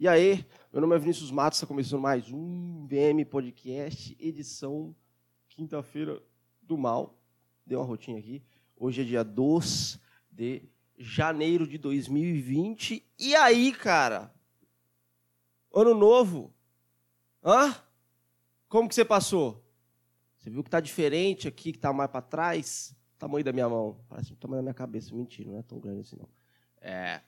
E aí, meu nome é Vinícius Matos, está começando mais um VM Podcast, edição quinta-feira do mal. Deu uma rotinha aqui. Hoje é dia 2 de janeiro de 2020. E aí, cara? Ano novo. Hã? Como que você passou? Você viu que tá diferente aqui, que tá mais para trás? O tamanho da minha mão. Parece o tamanho da minha cabeça. Mentira, não é tão grande assim, não. É.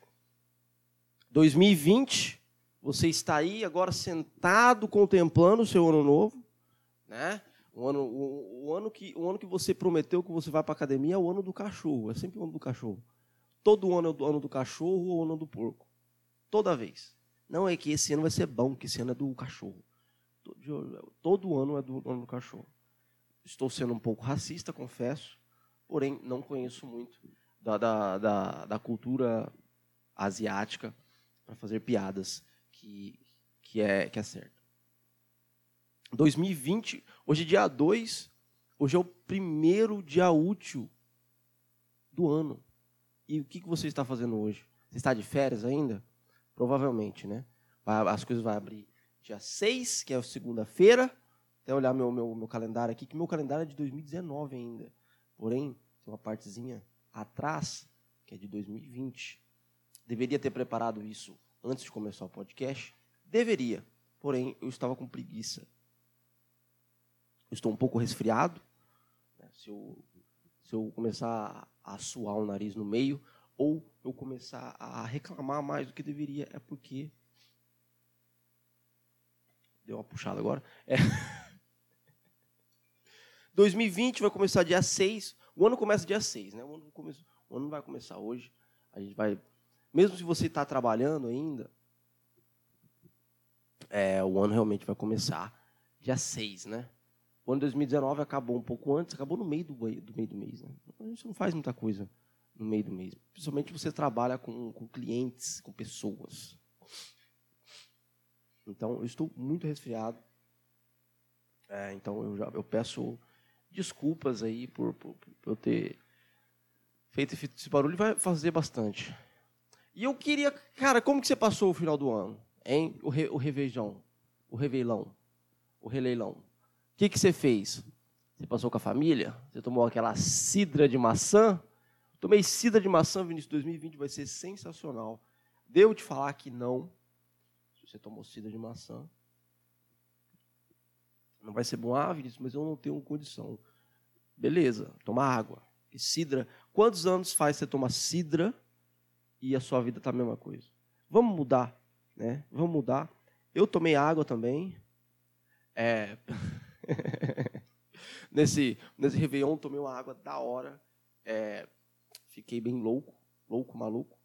2020 você está aí agora sentado contemplando o seu ano novo, né? O ano, o, o ano, que, o ano que você prometeu que você vai para a academia é o ano do cachorro. É sempre o ano do cachorro. Todo ano é o ano do cachorro ou o ano do porco. Toda vez. Não é que esse ano vai ser bom, que esse ano é do cachorro. Todo, todo ano é do ano do cachorro. Estou sendo um pouco racista, confesso, porém não conheço muito da, da, da, da cultura asiática para fazer piadas que, que, é, que é certo. 2020, hoje é dia 2, hoje é o primeiro dia útil do ano. E o que, que você está fazendo hoje? Você está de férias ainda? Provavelmente, né? As coisas vão abrir dia 6, que é segunda-feira. Até olhar meu, meu, meu calendário aqui, que meu calendário é de 2019 ainda. Porém, tem uma partezinha atrás, que é de 2020. Deveria ter preparado isso antes de começar o podcast? Deveria, porém eu estava com preguiça. Eu estou um pouco resfriado. Né? Se, eu, se eu começar a suar o nariz no meio, ou eu começar a reclamar mais do que deveria, é porque. Deu uma puxada agora. É. 2020 vai começar dia 6. O ano começa dia 6, né? O ano, começa, o ano vai começar hoje. A gente vai mesmo se você está trabalhando ainda, é, o ano realmente vai começar dia 6, né? O ano de 2019 acabou um pouco antes, acabou no meio do, do meio do mês. Né? A gente não faz muita coisa no meio do mês. Principalmente você trabalha com, com clientes, com pessoas. Então, eu estou muito resfriado. É, então, eu, já, eu peço desculpas aí por, por, por eu ter feito esse barulho. Vai fazer bastante. E eu queria, cara, como que você passou o final do ano? Hein? O, re, o o reveilão, o releilão. O que, que você fez? Você passou com a família? Você tomou aquela cidra de maçã? Tomei cidra de maçã, Vinícius, 2020 vai ser sensacional. Devo te falar que não. Se você tomou cidra de maçã, não vai ser bom, ah, Vinícius, mas eu não tenho condição. Beleza, toma água. E cidra. Quantos anos faz você tomar cidra e a sua vida está a mesma coisa. Vamos mudar, né? Vamos mudar. Eu tomei água também. É... nesse, nesse Réveillon, tomei uma água da hora. É... Fiquei bem louco, louco, maluco.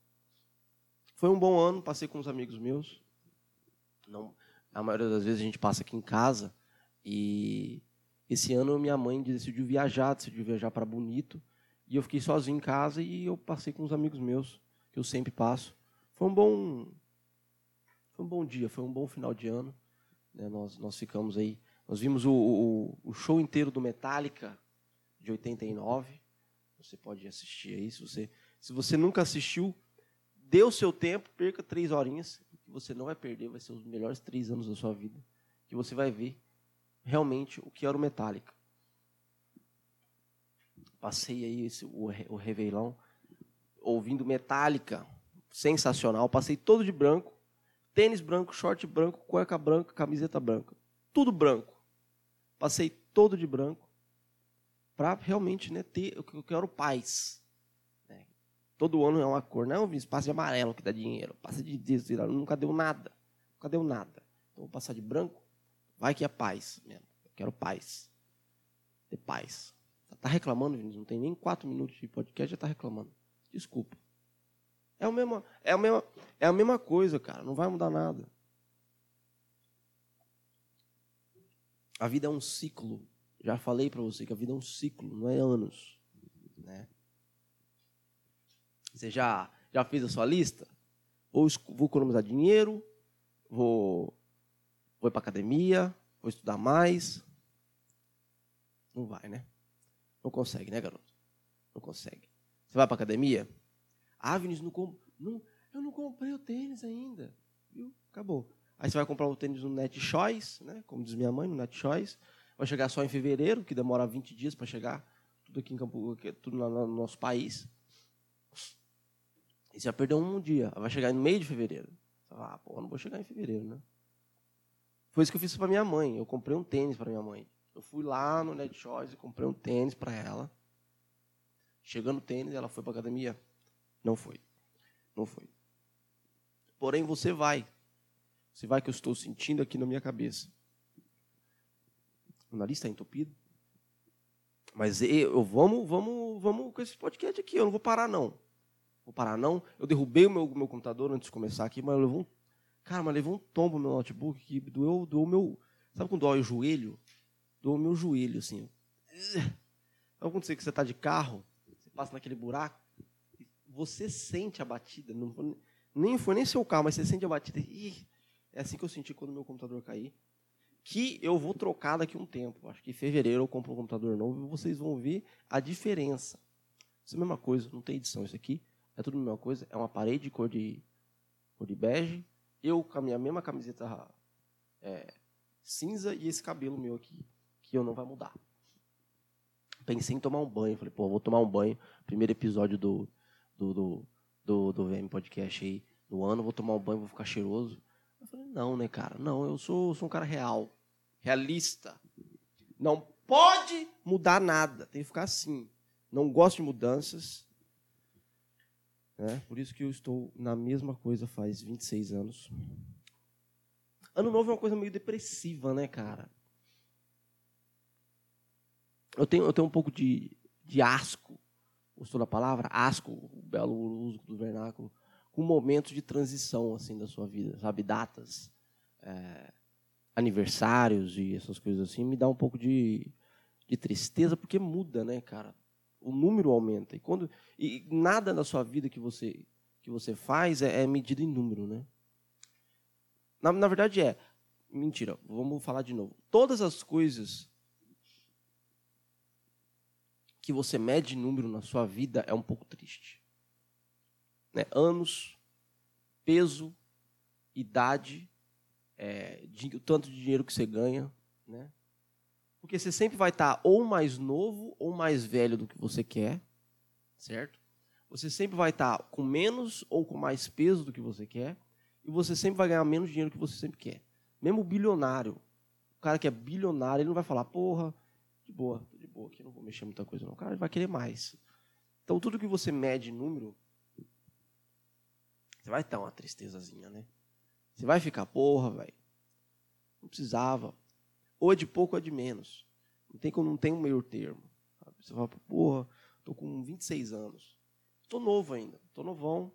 Foi um bom ano, passei com os amigos meus. Não, a maioria das vezes a gente passa aqui em casa. E esse ano minha mãe decidiu viajar, decidiu viajar para Bonito. E eu fiquei sozinho em casa e eu passei com os amigos meus que eu sempre passo. Foi um bom, foi um bom dia, foi um bom final de ano. Né? Nós, nós ficamos aí, nós vimos o, o, o, show inteiro do Metallica de 89. Você pode assistir aí, se você, se você nunca assistiu, dê o seu tempo, perca três horinhas, que você não vai perder, vai ser os melhores três anos da sua vida, que você vai ver realmente o que era o Metallica. Passei aí esse, o, o Reveilão ouvindo Metallica, sensacional. Passei todo de branco, tênis branco, short branco, cueca branca, camiseta branca, tudo branco. Passei todo de branco para realmente né, ter, eu quero paz. Né? Todo ano é uma cor, não, Vinícius, passa de amarelo que dá dinheiro, passa de disso, nunca deu nada, nunca deu nada. Então vou passar de branco, vai que é paz mesmo. Eu quero paz, ter paz. Tá reclamando, Vinícius? Não tem nem quatro minutos de podcast, já está reclamando. Desculpa. É a mesma, é a mesma, é a mesma coisa, cara. Não vai mudar nada. A vida é um ciclo. Já falei para você que a vida é um ciclo, não é anos, né? Você já já fez a sua lista? Ou vou economizar dinheiro, vou vou para academia, vou estudar mais. Não vai, né? Não consegue, né, garoto? Não consegue. Você vai para academia? Ah, Vinícius, não, não, eu não comprei o tênis ainda. viu? Acabou. Aí você vai comprar o tênis no Net Choice, né? Como diz minha mãe, no Net Choice. Vai chegar só em fevereiro, que demora 20 dias para chegar tudo aqui em Campo, tudo no nosso país. E você vai perder um dia. Vai chegar no meio de fevereiro. Você fala, ah, pô, não vou chegar em fevereiro, né? Foi isso que eu fiz para minha mãe. Eu comprei um tênis para minha mãe. Eu fui lá no Net Choice e comprei um tênis para ela. Chegando o tênis, ela foi para academia? Não foi. Não foi. Porém, você vai. Você vai que eu estou sentindo aqui na minha cabeça. O nariz está entupido. Mas eu, vamos, vamos, vamos com esse podcast aqui. Eu não vou parar, não. Vou parar, não. Eu derrubei o meu, meu computador antes de começar aqui, mas levou um. Cara, mas levou um tombo no meu notebook que doeu, doeu meu. Sabe quando dói o joelho? Doeu meu joelho, assim. Sabe quando você, que você está de carro, passa naquele buraco, você sente a batida. Não, nem foi nem seu carro, mas você sente a batida. Ih, é assim que eu senti quando meu computador cair. Que eu vou trocar daqui um tempo. Acho que em fevereiro eu compro um computador novo e vocês vão ver a diferença. Isso é a mesma coisa, não tem edição isso aqui. É tudo a mesma coisa. É uma parede de cor de, cor de bege. Eu com a minha mesma camiseta é, cinza e esse cabelo meu aqui, que eu não vai mudar. Pensei em tomar um banho. Falei, pô, vou tomar um banho. Primeiro episódio do, do, do, do, do VM Podcast aí no ano, vou tomar um banho, vou ficar cheiroso. Eu falei, não, né, cara? Não, eu sou, sou um cara real, realista. Não pode mudar nada, tem que ficar assim. Não gosto de mudanças. Né? Por isso que eu estou na mesma coisa faz 26 anos. Ano novo é uma coisa meio depressiva, né, cara? Eu tenho, eu tenho um pouco de, de asco, gostou da palavra? Asco, o belo uso do vernáculo com momentos de transição assim da sua vida, sabe, datas, é, aniversários e essas coisas assim, me dá um pouco de, de tristeza porque muda, né, cara? O número aumenta e quando e nada na sua vida que você que você faz é, é medido em número, né? Na, na verdade é mentira. Vamos falar de novo. Todas as coisas que você mede número na sua vida é um pouco triste né, anos, peso, idade, é, o tanto de dinheiro que você ganha, né? Porque você sempre vai estar ou mais novo ou mais velho do que você quer, certo? Você sempre vai estar com menos ou com mais peso do que você quer, e você sempre vai ganhar menos dinheiro do que você sempre quer. Mesmo o bilionário, o cara que é bilionário, ele não vai falar, porra, de boa, tô de boa aqui, não vou mexer muita coisa não. O cara vai querer mais. Então, tudo que você mede em número, você vai estar uma tristezazinha, né? Você vai ficar, porra, velho. Não precisava. Ou é de pouco ou é de menos. Não tem, não tem um meio termo. Sabe? Você fala, porra, estou com 26 anos. Estou novo ainda. Estou novão.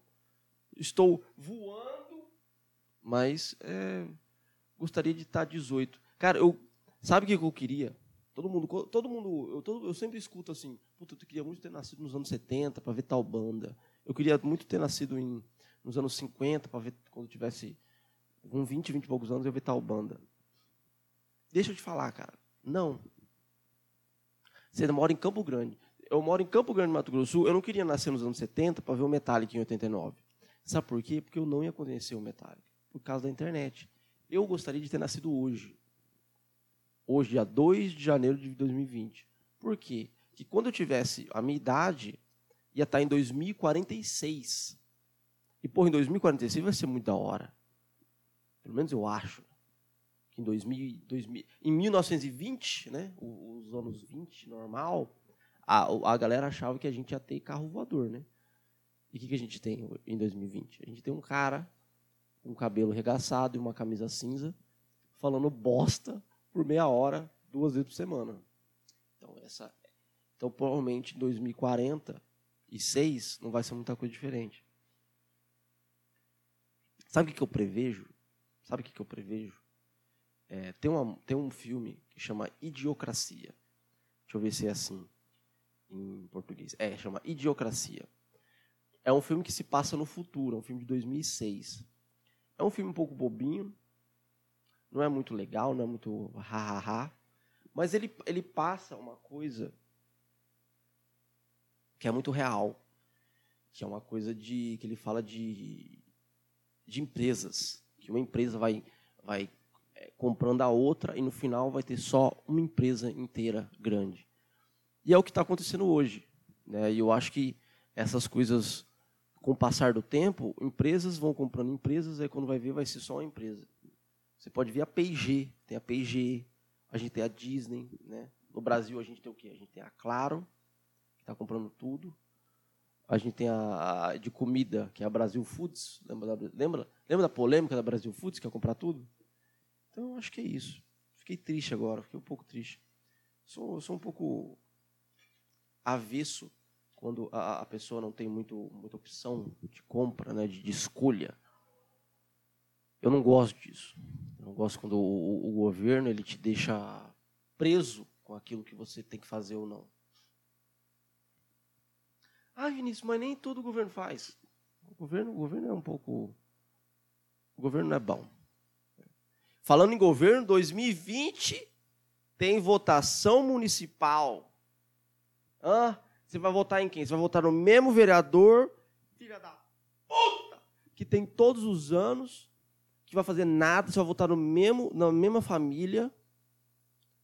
Estou voando, mas é, gostaria de estar 18. Cara, eu, sabe o que eu queria? Todo mundo, todo mundo eu, todo, eu sempre escuto assim, puta, eu queria muito ter nascido nos anos 70 para ver tal banda. Eu queria muito ter nascido em nos anos 50, para ver quando eu tivesse com 20, 20 e poucos anos, eu ver tal banda. Deixa eu te falar, cara. Não. Você mora em Campo Grande. Eu moro em Campo Grande, Mato Grosso Sul. Eu não queria nascer nos anos 70 para ver o Metallica em 89. Sabe por quê? Porque eu não ia conhecer o Metallica. Por causa da internet. Eu gostaria de ter nascido hoje. Hoje, dia 2 de janeiro de 2020. Por quê? Que quando eu tivesse a minha idade, ia estar em 2046. E, porra, em 2046 vai ser muito da hora. Pelo menos eu acho. Que em, 2000, 2000, em 1920, né, os anos 20, normal, a, a galera achava que a gente ia ter carro voador, né? E o que, que a gente tem em 2020? A gente tem um cara com cabelo regaçado e uma camisa cinza falando bosta por meia hora, duas vezes por semana. Então, essa, então provavelmente em 2046 não vai ser muita coisa diferente. Sabe o que eu prevejo? Sabe o que eu prevejo? É, tem, uma, tem um filme que chama Idiocracia. Deixa eu ver se é assim em português. É, chama Idiocracia. É um filme que se passa no futuro, é um filme de 2006. É um filme um pouco bobinho, não é muito legal, não é muito ha-ha-ha, mas ele, ele passa uma coisa que é muito real, que é uma coisa de que ele fala de de empresas que uma empresa vai, vai é, comprando a outra e no final vai ter só uma empresa inteira grande. E é o que está acontecendo hoje. Né? E eu acho que essas coisas, com o passar do tempo, empresas vão comprando empresas, aí quando vai ver vai ser só uma empresa. Você pode ver a P&G, tem a P&G, a gente tem a Disney, né? No Brasil a gente tem o quê? A gente tem a Claro, que está comprando tudo. A gente tem a, a, de comida, que é a Brasil Foods. Lembra da, lembra, lembra da polêmica da Brasil Foods, que ia comprar tudo? Então, acho que é isso. Fiquei triste agora, fiquei um pouco triste. Sou, sou um pouco avesso quando a, a, pessoa não tem muito, muita opção de compra, né, de, de escolha. Eu não gosto disso. Eu não gosto quando o, o, governo ele te deixa preso com aquilo que você tem que fazer ou não. Ah, Vinícius, mas nem todo governo faz. O governo, o governo é um pouco. O governo não é bom. Falando em governo, 2020 tem votação municipal. Hã? Você vai votar em quem? Você vai votar no mesmo vereador, filha da puta, que tem todos os anos, que vai fazer nada, você vai votar no mesmo, na mesma família,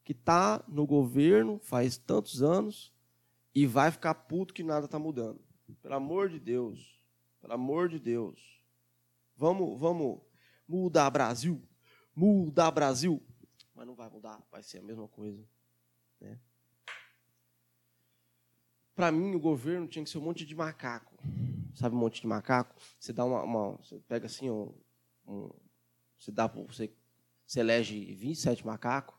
que está no governo faz tantos anos e vai ficar puto que nada está mudando. Pelo amor de Deus. Pelo amor de Deus. Vamos, vamos mudar Brasil. Mudar Brasil. Mas não vai mudar, vai ser a mesma coisa. Né? Para mim, o governo tinha que ser um monte de macaco. Sabe um monte de macaco? Você dá uma. uma você pega assim, um, um, você dá você, você elege 27 macacos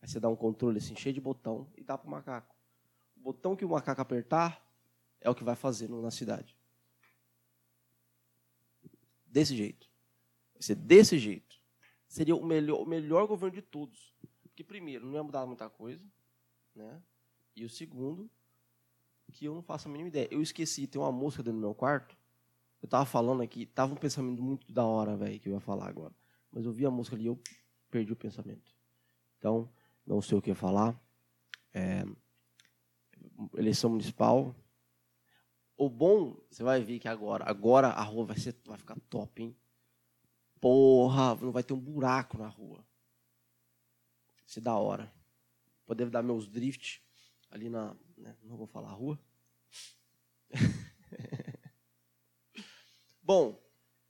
Aí você dá um controle assim, cheio de botão e dá para o macaco. O botão que o macaco apertar é o que vai fazer na cidade. Desse jeito. Vai ser desse jeito. Seria o melhor, o melhor governo de todos. Porque, primeiro, não ia mudar muita coisa. Né? E o segundo, que eu não faço a mínima ideia. Eu esqueci, tem uma música dentro do meu quarto. Eu estava falando aqui, tava um pensamento muito da hora, velho, que eu ia falar agora. Mas eu vi a música ali e eu perdi o pensamento. Então, não sei o que falar. É, eleição municipal. O bom, você vai ver que agora, agora a rua vai, ser, vai ficar top, hein? Porra, não vai ter um buraco na rua. É da hora. Poder dar meus drift ali na. Né, não vou falar a rua. Bom,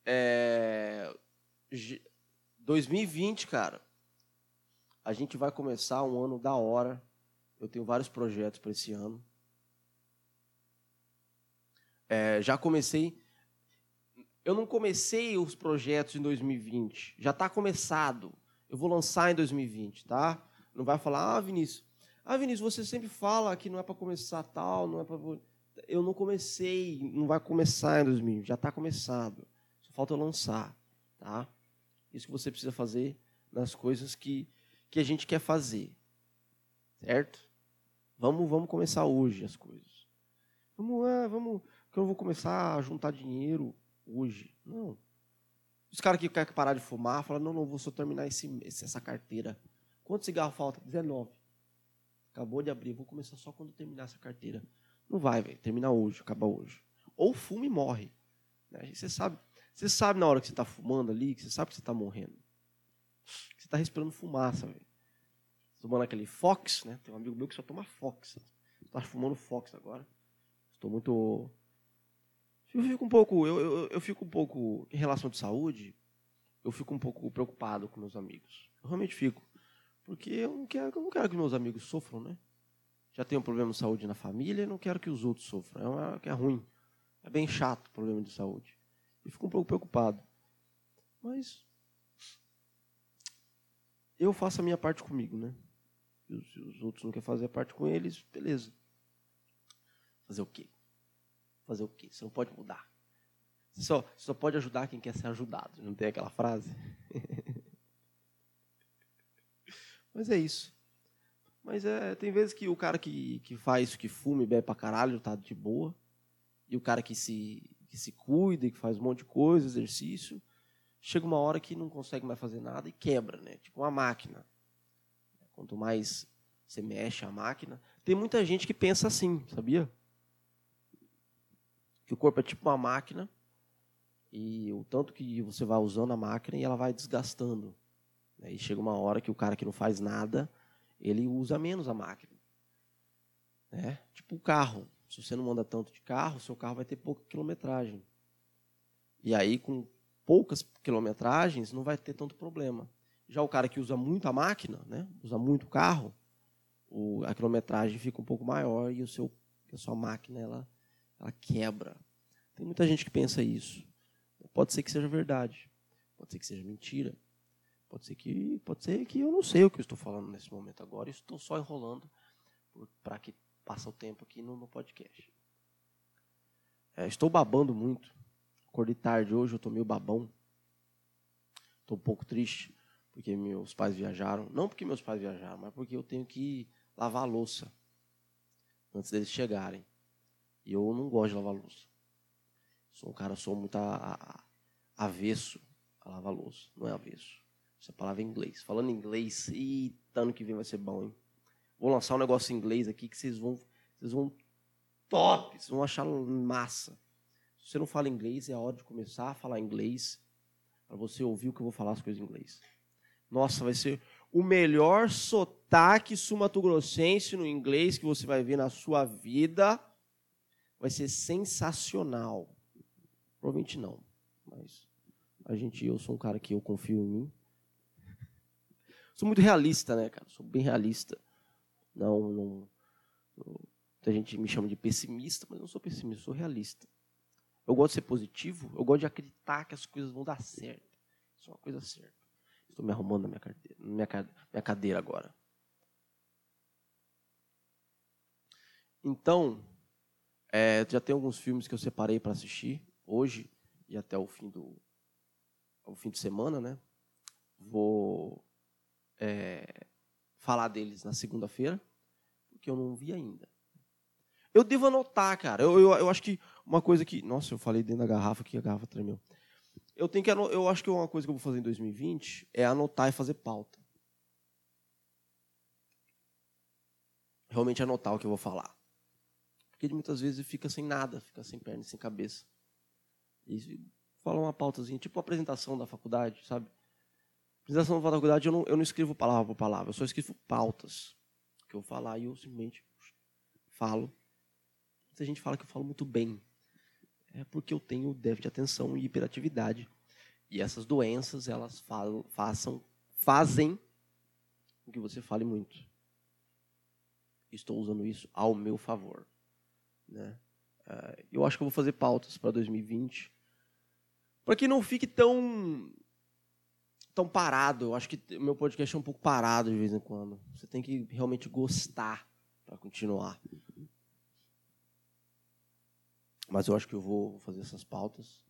é, 2020, cara, a gente vai começar um ano da hora. Eu tenho vários projetos para esse ano. É, já comecei. Eu não comecei os projetos em 2020. Já está começado. Eu vou lançar em 2020, tá? Não vai falar, ah, Vinícius. Ah, Vinícius, você sempre fala que não é para começar tal, não é para. Eu não comecei, não vai começar em 2020. Já está começado. Só falta lançar, tá? Isso que você precisa fazer nas coisas que que a gente quer fazer. Certo? Vamos, vamos começar hoje as coisas. Vamos, é, vamos, que eu vou começar a juntar dinheiro hoje. Não. Os caras que querem parar de fumar falam, não, não, vou só terminar esse, essa carteira. Quanto cigarro falta? 19. Acabou de abrir, vou começar só quando terminar essa carteira. Não vai, velho. Termina hoje, acaba hoje. Ou fuma e morre. Né? Você sabe, você sabe na hora que você está fumando ali, que você sabe que você está morrendo. Você está respirando fumaça, velho. Tomando aquele Fox, né? Tem um amigo meu que só toma Fox. Está fumando Fox agora. Estou muito. Eu fico um pouco. Eu, eu, eu fico um pouco. Em relação de saúde, eu fico um pouco preocupado com meus amigos. Eu realmente fico. Porque eu não quero, eu não quero que meus amigos sofram, né? Já tenho um problema de saúde na família e não quero que os outros sofram. É, uma, é ruim. É bem chato o problema de saúde. E fico um pouco preocupado. Mas eu faço a minha parte comigo, né? E os, os outros não querem fazer a parte com eles, beleza. Fazer o quê? Fazer o quê? Você não pode mudar. Você só, você só pode ajudar quem quer ser ajudado. Não tem aquela frase? Mas é isso. Mas é, tem vezes que o cara que, que faz, que fuma e bebe pra caralho, tá de boa. E o cara que se, que se cuida e que faz um monte de coisa, exercício, chega uma hora que não consegue mais fazer nada e quebra, né? Tipo uma máquina. Quanto mais você mexe a máquina. Tem muita gente que pensa assim, sabia? Que o corpo é tipo uma máquina. e o tanto que você vai usando a máquina e ela vai desgastando. Né? E chega uma hora que o cara que não faz nada, ele usa menos a máquina. Né? Tipo o carro. Se você não anda tanto de carro, seu carro vai ter pouca quilometragem. E aí, com poucas quilometragens, não vai ter tanto problema. Já o cara que usa muito a máquina, né? usa muito o carro, o, a quilometragem fica um pouco maior e o seu, a sua máquina ela, ela quebra. Tem muita gente que pensa isso. Pode ser que seja verdade, pode ser que seja mentira, pode ser que pode ser que eu não sei o que eu estou falando nesse momento agora. Estou só enrolando para que passe o tempo aqui no, no podcast. É, estou babando muito. Acordei tarde hoje, eu estou meio babão. Estou um pouco triste porque meus pais viajaram. Não porque meus pais viajaram, mas porque eu tenho que lavar a louça antes deles chegarem. E eu não gosto de lavar louça. Sou um cara, sou muito a, a, avesso a lavar louça. Não é avesso. Essa palavra é inglês. Falando inglês, e ano que vem vai ser bom, hein? Vou lançar um negócio em inglês aqui que vocês vão, vocês vão top, vocês vão achar massa. Se você não fala inglês, é a hora de começar a falar inglês para você ouvir o que eu vou falar as coisas em inglês. Nossa, vai ser o melhor sotaque sumatogrossense no inglês que você vai ver na sua vida. Vai ser sensacional. Provavelmente não, mas a gente, eu sou um cara que eu confio em mim. Sou muito realista, né, cara? Sou bem realista. Não, não. Muita gente me chama de pessimista, mas eu não sou pessimista, sou realista. Eu gosto de ser positivo, eu gosto de acreditar que as coisas vão dar certo. Isso é uma coisa certa. Estou me arrumando na minha, cadeira, minha, minha cadeira agora. Então, é, já tem alguns filmes que eu separei para assistir hoje e até o fim do o fim de semana, né? Vou é, falar deles na segunda-feira, porque eu não vi ainda. Eu devo anotar, cara. Eu, eu, eu, acho que uma coisa que. Nossa, eu falei dentro da garrafa que a garrafa tremeu. Eu tenho que eu acho que uma coisa que eu vou fazer em 2020 é anotar e fazer pauta. Realmente anotar o que eu vou falar. Porque muitas vezes fica sem nada, fica sem perna, sem cabeça. E fala uma pautazinha, tipo a apresentação da faculdade, sabe? Apresentação da faculdade eu não, eu não escrevo palavra por palavra, eu só escrevo pautas que eu falar e eu simplesmente falo. Muita gente fala que eu falo muito bem. É porque eu tenho déficit de atenção e hiperatividade. E essas doenças, elas falam, façam, fazem com que você fale muito. Estou usando isso ao meu favor. Né? É, eu acho que eu vou fazer pautas para 2020 para que não fique tão tão parado. Eu acho que o meu podcast é um pouco parado de vez em quando. Você tem que realmente gostar para continuar. Mas eu acho que eu vou fazer essas pautas.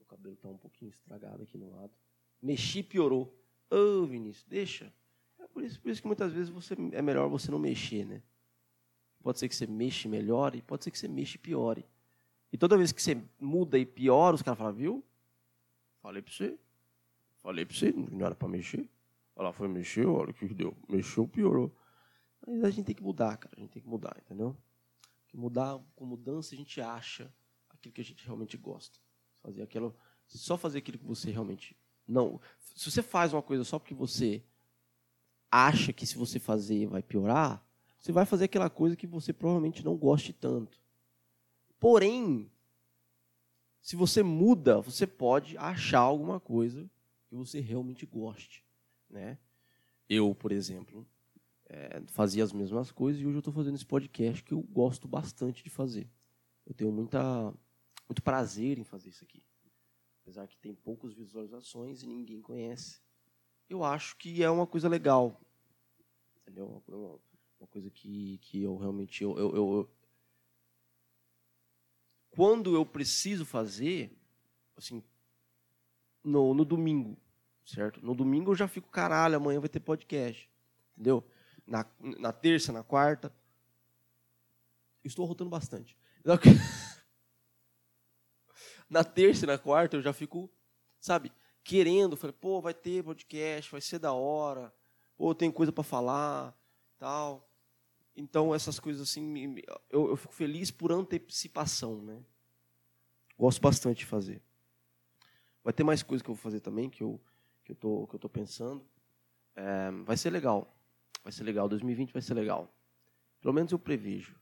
O cabelo está um pouquinho estragado aqui no lado. Mexi piorou. Ô, oh, Vinícius, deixa. É por isso, por isso que muitas vezes você, é melhor você não mexer, né? Pode ser que você melhor e pode ser que você mexe e piore. E toda vez que você muda e piora, os caras falam, viu? Falei pra você. Falei pra você, não era pra mexer. Ela foi mexer, olha o que deu. Mexeu, piorou. Mas a gente tem que mudar, cara. A gente tem que mudar, entendeu? Que mudar, com mudança a gente acha aquilo que a gente realmente gosta. Fazer aquilo, só fazer aquilo que você realmente não. Se você faz uma coisa só porque você acha que se você fazer vai piorar, você vai fazer aquela coisa que você provavelmente não goste tanto. Porém, se você muda, você pode achar alguma coisa que você realmente goste. Né? Eu, por exemplo, é, fazia as mesmas coisas e hoje eu estou fazendo esse podcast que eu gosto bastante de fazer. Eu tenho muita, muito prazer em fazer isso aqui. Apesar que tem poucas visualizações e ninguém conhece. Eu acho que é uma coisa legal. Entendeu? Uma, uma coisa que, que eu realmente eu, eu, eu, quando eu preciso fazer, assim, no, no domingo, certo? No domingo eu já fico, caralho, amanhã vai ter podcast, entendeu? Na, na terça, na quarta. Estou rotando bastante. Na terça e na quarta eu já fico, sabe, querendo. Falei, pô, vai ter podcast, vai ser da hora. Pô, tem coisa para falar, tal. Então, essas coisas assim, eu, eu fico feliz por antecipação, né? Gosto bastante de fazer. Vai ter mais coisas que eu vou fazer também, que eu, que eu, tô, que eu tô pensando. É, vai ser legal. Vai ser legal. 2020 vai ser legal. Pelo menos eu prevejo.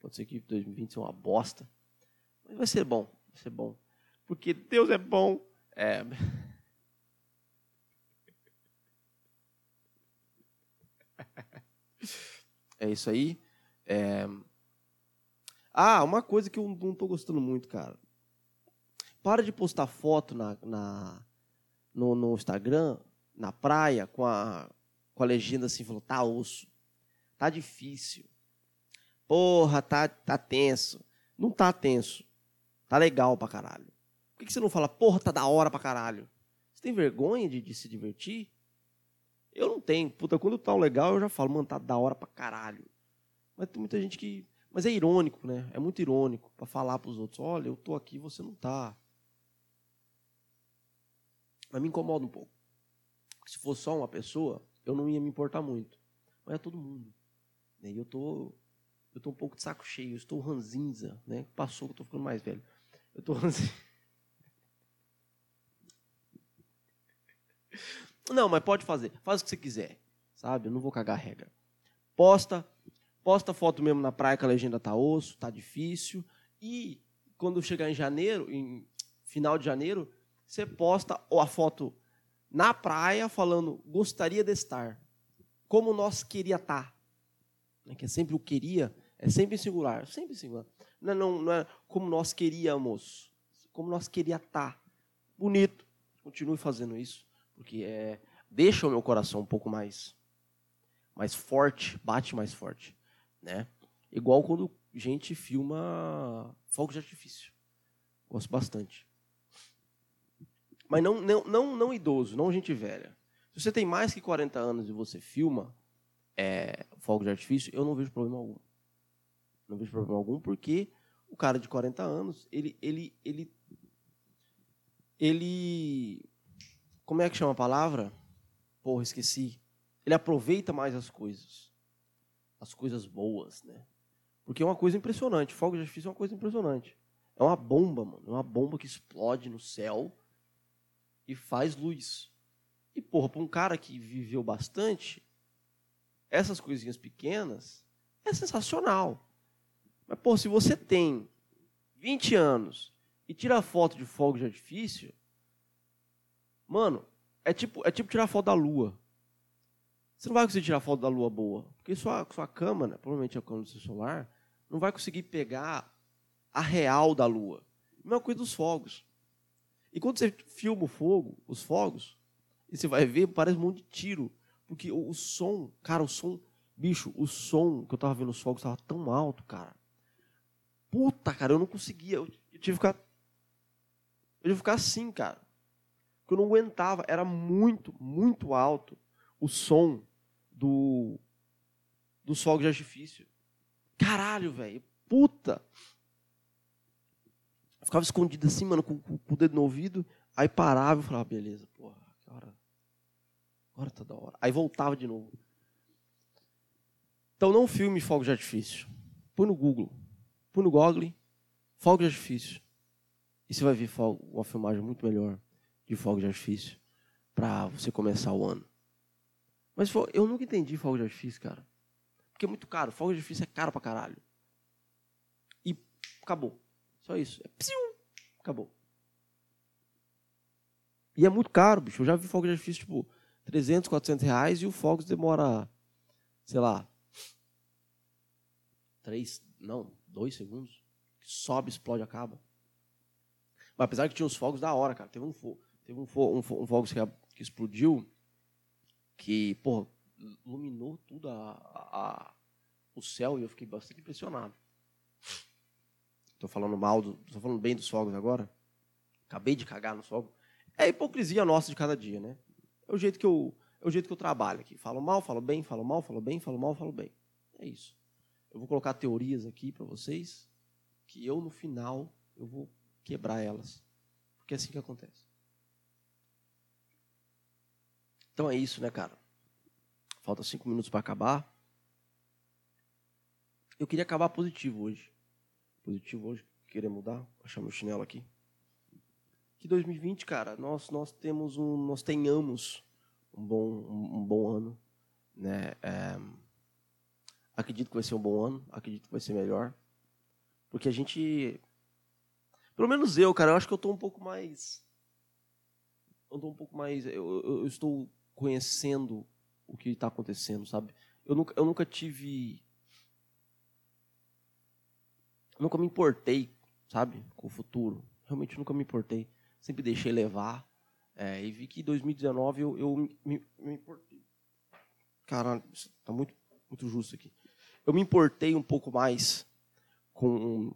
Pode ser que 2020 seja uma bosta. Mas vai ser bom. Vai ser bom. Porque Deus é bom. É. É isso aí. É... Ah, uma coisa que eu não estou gostando muito, cara. Para de postar foto na, na no, no, Instagram, na praia, com a, com a legenda assim, falou, tá osso. Tá difícil. Porra, tá, tá tenso. Não tá tenso. Tá legal pra caralho. Por que, que você não fala, porra, tá da hora pra caralho? Você tem vergonha de, de se divertir? Eu não tenho. Puta, quando tá legal, eu já falo, mano, tá da hora pra caralho. Mas tem muita gente que. Mas é irônico, né? É muito irônico para falar pros outros: olha, eu tô aqui, você não tá. Mas me incomoda um pouco. Se fosse só uma pessoa, eu não ia me importar muito. Mas é todo mundo. E eu tô. Eu tô um pouco de saco cheio, eu estou ranzinza, né? Passou, eu tô ficando mais velho. Eu tô ranzinza. Não, mas pode fazer. Faz o que você quiser. Sabe? Eu não vou cagar a regra. Posta, posta foto mesmo na praia que a legenda tá osso, tá difícil. E quando chegar em janeiro, em final de janeiro, você posta a foto na praia falando gostaria de estar. Como nós queria estar. Tá. Né, que é sempre o queria, é sempre em singular, sempre em singular. Não é, não, não é como nós queríamos, como nós queria estar. Tá. Bonito. Continue fazendo isso porque é, deixa o meu coração um pouco mais mais forte, bate mais forte, né? Igual quando gente filma fogo de artifício. Gosto bastante. Mas não, não, não, não idoso, não gente velha. Se você tem mais que 40 anos e você filma é, fogo de artifício, eu não vejo problema algum. Não vejo problema algum porque o cara de 40 anos, ele, ele, ele, ele como é que chama a palavra? Porra, esqueci. Ele aproveita mais as coisas. As coisas boas, né? Porque é uma coisa impressionante. Fogo de artifício é uma coisa impressionante. É uma bomba, mano. É uma bomba que explode no céu e faz luz. E, porra, para um cara que viveu bastante, essas coisinhas pequenas é sensacional. Mas, porra, se você tem 20 anos e tira foto de fogo de artifício, Mano, é tipo, é tipo tirar foto da lua. Você não vai conseguir tirar foto da lua boa. Porque sua, sua câmera, provavelmente a câmera do seu celular, não vai conseguir pegar a real da lua. Mesma coisa dos fogos. E quando você filma o fogo, os fogos, e você vai ver, parece um monte de tiro. Porque o, o som, cara, o som, bicho, o som que eu tava vendo os fogos estava tão alto, cara. Puta, cara, eu não conseguia. Eu, eu tive que ficar. Eu tive que ficar assim, cara que eu não aguentava. Era muito, muito alto o som do, do fogo de artifício. Caralho, velho. Puta. Ficava escondido assim, mano, com, com, o dedo no ouvido. Aí parava e falava, beleza, porra, agora, agora tá da hora. Aí voltava de novo. Então não filme fogo de artifício. Põe no Google. Põe no Google, fogo de artifício. E você vai ver uma filmagem muito melhor de fogo de artifício para você começar o ano. Mas eu nunca entendi fogo de artifício, cara. Porque é muito caro. Fogo de artifício é caro pra caralho. E acabou. Só isso. É psiu, acabou. E é muito caro, bicho. Eu já vi fogo de artifício, tipo, 300, 400 reais e o fogo demora, sei lá, três, não, dois segundos. Sobe, explode, acaba. Mas apesar que tinha os fogos da hora, cara. Teve um fogo. Teve um, um, um fogo que, que, explodiu que, pô, iluminou tudo a, a, o céu e eu fiquei bastante impressionado. Estou falando mal, estou falando bem dos fogos agora. Acabei de cagar no fogo. É a hipocrisia nossa de cada dia, né? É o jeito que eu, é o jeito que eu trabalho aqui. Falo mal, falo bem, falo mal, falo bem, falo mal, falo bem. É isso. Eu vou colocar teorias aqui para vocês que eu no final eu vou quebrar elas, porque é assim que acontece. Então é isso, né, cara? Falta cinco minutos para acabar. Eu queria acabar positivo hoje. Positivo hoje. Querer mudar. Achar meu chinelo aqui. que 2020, cara, nós nós temos um, nós tenhamos um bom um, um bom ano, né? É, acredito que vai ser um bom ano, acredito que vai ser melhor, porque a gente, pelo menos eu, cara, eu acho que eu estou um pouco mais, eu estou um pouco mais, eu, eu, eu estou conhecendo o que está acontecendo, sabe? Eu nunca, eu nunca tive, nunca me importei, sabe, com o futuro. Realmente nunca me importei sempre deixei levar. É, e vi que em 2019 eu, eu me, me importei. Caralho, está muito, muito justo aqui. Eu me importei um pouco mais com,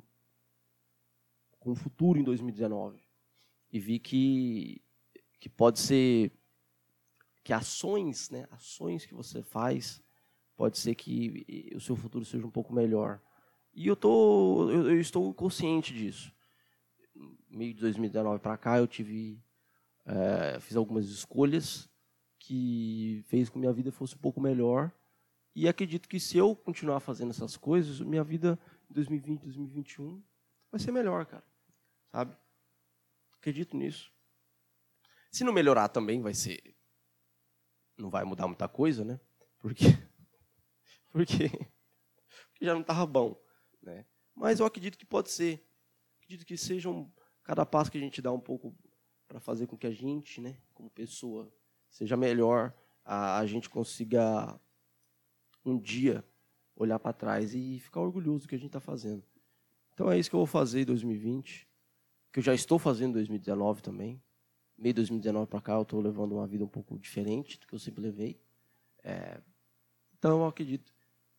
com o futuro em 2019. E vi que, que pode ser que ações, né, ações que você faz, pode ser que o seu futuro seja um pouco melhor. E eu, tô, eu, eu estou consciente disso meio de 2019 para cá, eu tive é, fiz algumas escolhas que fez com que minha vida fosse um pouco melhor. E acredito que se eu continuar fazendo essas coisas, minha vida em 2020, 2021 vai ser melhor, cara. Sabe? Acredito nisso. Se não melhorar também vai ser não vai mudar muita coisa, né? Porque porque, porque já não estava bom, né? Mas eu acredito que pode ser. Acredito que sejam cada passo que a gente dá um pouco para fazer com que a gente, né, como pessoa, seja melhor, a, a gente consiga um dia olhar para trás e ficar orgulhoso do que a gente está fazendo. Então é isso que eu vou fazer em 2020, que eu já estou fazendo em 2019 também. Meio de 2019 para cá eu estou levando uma vida um pouco diferente do que eu sempre levei. É, então eu acredito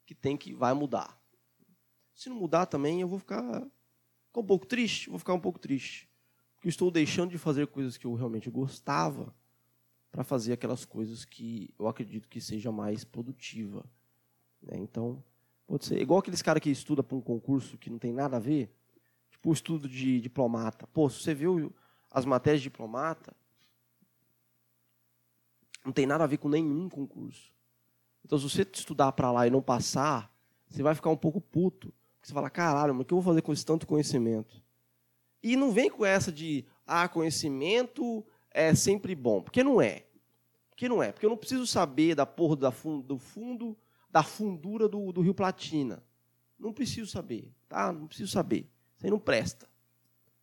que tem que vai mudar. Se não mudar também, eu vou ficar Ficar um pouco triste? Vou ficar um pouco triste. Porque estou deixando de fazer coisas que eu realmente gostava para fazer aquelas coisas que eu acredito que seja mais produtiva. Né? Então, pode ser igual aqueles caras que estudam para um concurso que não tem nada a ver, tipo o estudo de diplomata. Pô, se você viu as matérias de diplomata, não tem nada a ver com nenhum concurso. Então, se você estudar para lá e não passar, você vai ficar um pouco puto. Você fala, caralho, mas o que eu vou fazer com esse tanto conhecimento? E não vem com essa de, ah, conhecimento é sempre bom. Porque não é. Porque não é. Porque eu não preciso saber da porra da fundo, do fundo, da fundura do, do Rio Platina. Não preciso saber, tá? Não preciso saber. Isso aí não presta.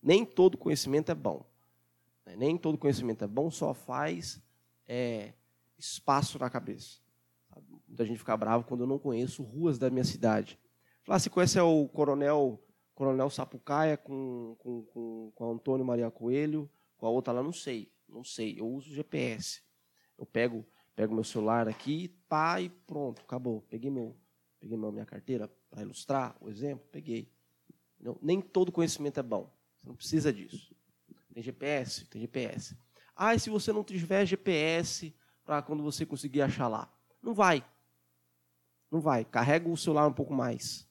Nem todo conhecimento é bom. Nem todo conhecimento é bom, só faz é, espaço na cabeça. Muita gente fica bravo quando eu não conheço ruas da minha cidade. Lá se conhece é o coronel, coronel Sapucaia com, com, com, com Antônio Maria Coelho, com a outra lá, não sei, não sei. Eu uso GPS. Eu pego, pego meu celular aqui, pá, e pronto, acabou. Peguei meu, peguei minha carteira para ilustrar o exemplo, peguei. Nem todo conhecimento é bom. Você não precisa disso. Tem GPS? Tem GPS. Ah, e se você não tiver GPS para quando você conseguir achar lá? Não vai. Não vai. Carrega o celular um pouco mais.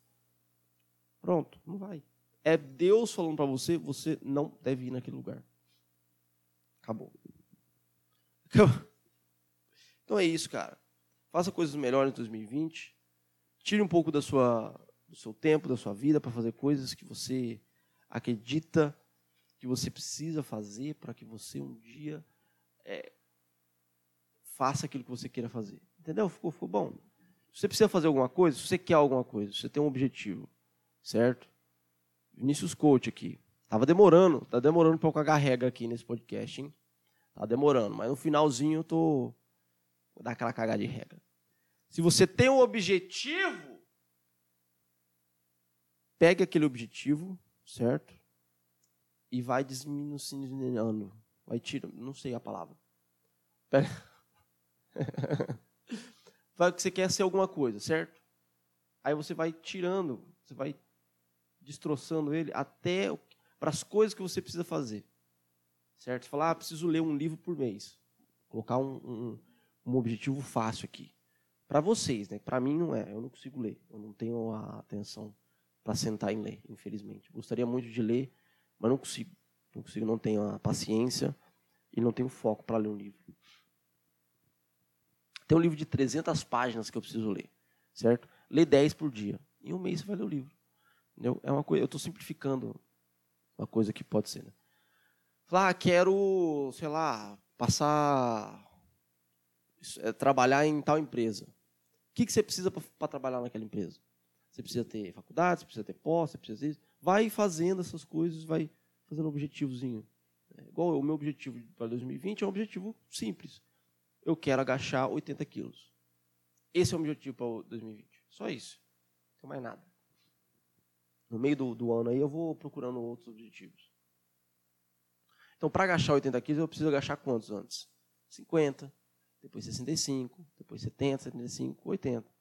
Pronto, não vai. É Deus falando para você, você não deve ir naquele lugar. Acabou. Então é isso, cara. Faça coisas melhores em 2020. Tire um pouco da sua, do seu tempo, da sua vida para fazer coisas que você acredita que você precisa fazer para que você um dia é, faça aquilo que você queira fazer. Entendeu? Ficou, ficou bom? Se você precisa fazer alguma coisa, se você quer alguma coisa, se você tem um objetivo, certo? Vinícius Coach aqui. Tava demorando, tá demorando para eu cagar regra aqui nesse podcast, hein? Tá demorando, mas no finalzinho eu tô vou dar aquela cagada de regra. Se você tem um objetivo, pegue aquele objetivo, certo? E vai diminuindo, vai tirando, não sei a palavra. Pega... vai que você quer ser alguma coisa, certo? Aí você vai tirando, você vai destroçando ele até para as coisas que você precisa fazer. Certo? Falar, ah, preciso ler um livro por mês. Colocar um, um, um objetivo fácil aqui. Para vocês, né? Para mim não é. Eu não consigo ler. Eu não tenho a atenção para sentar e ler, infelizmente. Gostaria muito de ler, mas não consigo. Não consigo, não tenho a paciência e não tenho foco para ler um livro. Tem um livro de 300 páginas que eu preciso ler, certo? Lê 10 por dia. Em um mês você vai ler o livro. Entendeu? É uma coisa, eu estou simplificando uma coisa que pode ser. Né? Falar, ah, quero, sei lá, passar. É, trabalhar em tal empresa. O que, que você precisa para trabalhar naquela empresa? Você precisa ter faculdade, você precisa ter pós, você precisa isso. Vai fazendo essas coisas, vai fazendo um objetivozinho. É, igual o meu objetivo para 2020 é um objetivo simples. Eu quero agachar 80 quilos. Esse é o meu objetivo para 2020. Só isso. Não tem mais nada. No meio do, do ano aí eu vou procurando outros objetivos. Então, para agachar 80 quilos, eu preciso agachar quantos antes? 50, depois 65, depois 70, 75, 80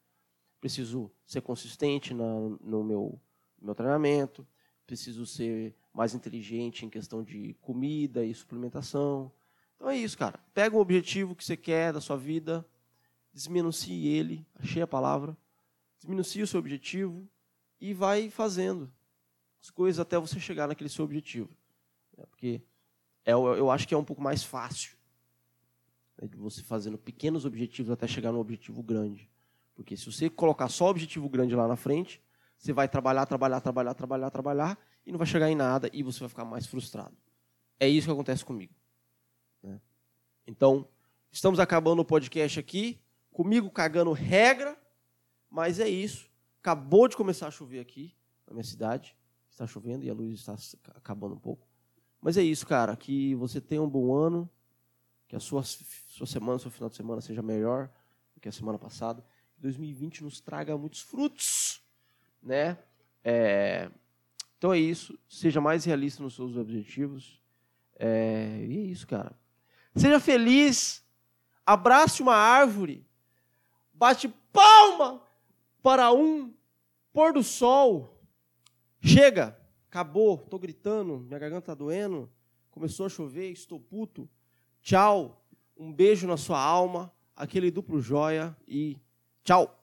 preciso ser consistente na, no meu, meu treinamento, preciso ser mais inteligente em questão de comida e suplementação. Então é isso, cara. Pega um objetivo que você quer da sua vida, desminuncie ele, achei a palavra, desminuncie o seu objetivo e vai fazendo as coisas até você chegar naquele seu objetivo. Né? Porque é, eu acho que é um pouco mais fácil né, de você fazendo pequenos objetivos até chegar no objetivo grande. Porque se você colocar só objetivo grande lá na frente, você vai trabalhar, trabalhar, trabalhar, trabalhar, trabalhar e não vai chegar em nada e você vai ficar mais frustrado. É isso que acontece comigo. Né? Então, estamos acabando o podcast aqui, comigo cagando regra, mas é isso. Acabou de começar a chover aqui na minha cidade. Está chovendo e a luz está acabando um pouco. Mas é isso, cara. Que você tenha um bom ano, que a sua, sua semana, seu final de semana seja melhor do que a semana passada. 2020 nos traga muitos frutos, né? É, então é isso. Seja mais realista nos seus objetivos. É, e é isso, cara. Seja feliz. Abrace uma árvore. Bate palma para um pôr do sol. Chega, acabou, estou gritando, minha garganta está doendo, começou a chover, estou puto. Tchau, um beijo na sua alma, aquele duplo joia e Tchau!